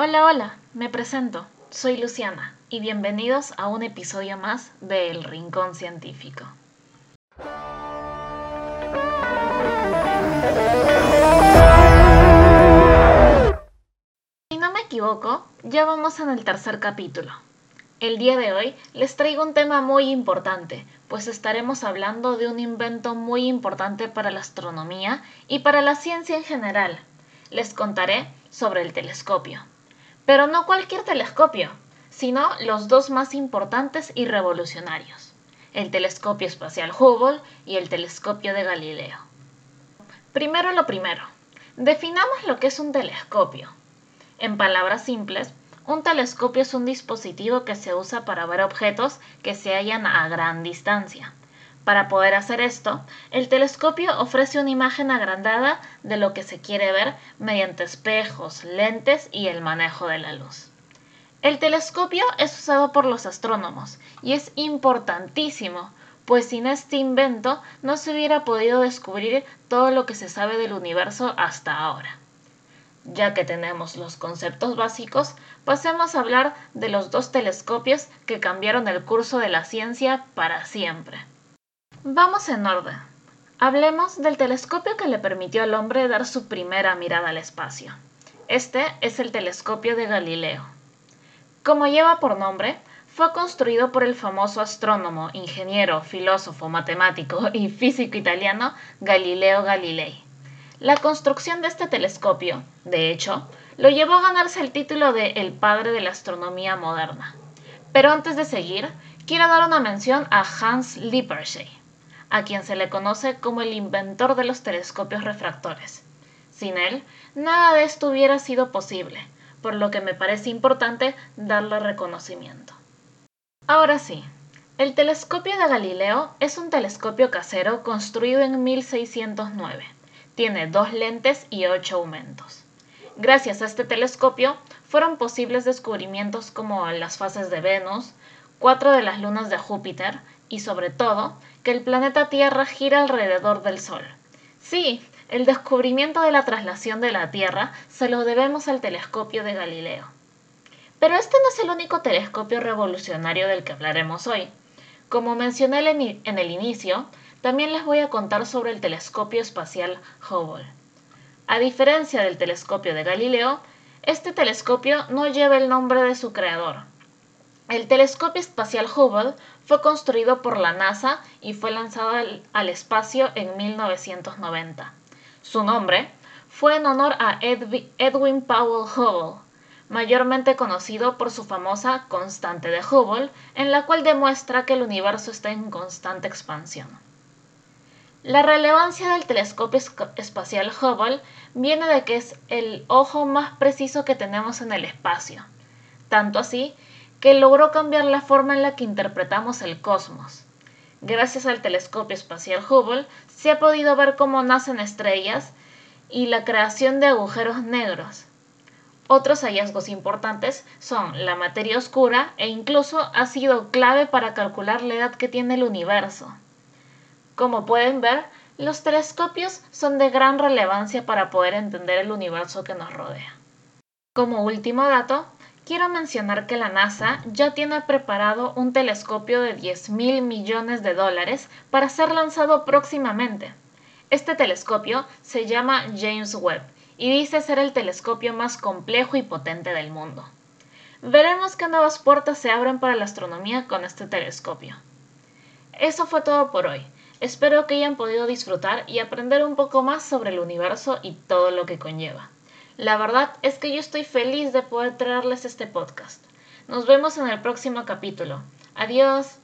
Hola, hola, me presento. Soy Luciana y bienvenidos a un episodio más de El Rincón Científico. Si no me equivoco, ya vamos en el tercer capítulo. El día de hoy les traigo un tema muy importante, pues estaremos hablando de un invento muy importante para la astronomía y para la ciencia en general. Les contaré sobre el telescopio. Pero no cualquier telescopio, sino los dos más importantes y revolucionarios, el telescopio espacial Hubble y el telescopio de Galileo. Primero lo primero, definamos lo que es un telescopio. En palabras simples, un telescopio es un dispositivo que se usa para ver objetos que se hallan a gran distancia. Para poder hacer esto, el telescopio ofrece una imagen agrandada de lo que se quiere ver mediante espejos, lentes y el manejo de la luz. El telescopio es usado por los astrónomos y es importantísimo, pues sin este invento no se hubiera podido descubrir todo lo que se sabe del universo hasta ahora. Ya que tenemos los conceptos básicos, pasemos a hablar de los dos telescopios que cambiaron el curso de la ciencia para siempre. Vamos en orden. Hablemos del telescopio que le permitió al hombre dar su primera mirada al espacio. Este es el telescopio de Galileo. Como lleva por nombre, fue construido por el famoso astrónomo, ingeniero, filósofo, matemático y físico italiano Galileo Galilei. La construcción de este telescopio, de hecho, lo llevó a ganarse el título de el padre de la astronomía moderna. Pero antes de seguir, quiero dar una mención a Hans Lippershey a quien se le conoce como el inventor de los telescopios refractores. Sin él, nada de esto hubiera sido posible, por lo que me parece importante darle reconocimiento. Ahora sí, el telescopio de Galileo es un telescopio casero construido en 1609. Tiene dos lentes y ocho aumentos. Gracias a este telescopio fueron posibles descubrimientos como las fases de Venus, cuatro de las lunas de Júpiter y sobre todo que el planeta Tierra gira alrededor del Sol. Sí, el descubrimiento de la traslación de la Tierra se lo debemos al telescopio de Galileo. Pero este no es el único telescopio revolucionario del que hablaremos hoy. Como mencioné en el inicio, también les voy a contar sobre el telescopio espacial Hubble. A diferencia del telescopio de Galileo, este telescopio no lleva el nombre de su creador, el telescopio espacial Hubble fue construido por la NASA y fue lanzado al, espacio en 1990. Su nombre fue en honor a Edwin Powell Hubble, mayormente conocido por su famosa constante de Hubble, en la cual demuestra que el universo está en constante expansión. La relevancia del telescopio espacial Hubble viene de que es el ojo más preciso que tenemos en el espacio, tanto así que logró cambiar la forma en la que interpretamos el cosmos. Gracias al telescopio espacial Hubble se ha podido ver cómo nacen estrellas y la creación de agujeros negros. Otros hallazgos importantes son la materia oscura e incluso ha sido clave para calcular la edad que tiene el universo. Como pueden ver, los telescopios son de gran relevancia para poder entender el universo que nos rodea. Como último dato, quiero mencionar que la NASA ya tiene preparado un telescopio de 10 mil millones de dólares para ser lanzado próximamente. Este telescopio se llama James Webb y dice ser el telescopio más complejo y potente del mundo. Veremos qué nuevas puertas se abren para la astronomía con este telescopio. Eso fue todo por hoy. Espero que hayan podido disfrutar y aprender un poco más sobre el universo y todo lo que conlleva. La verdad es que yo estoy feliz de poder traerles este podcast. Nos vemos en el próximo capítulo. Adiós.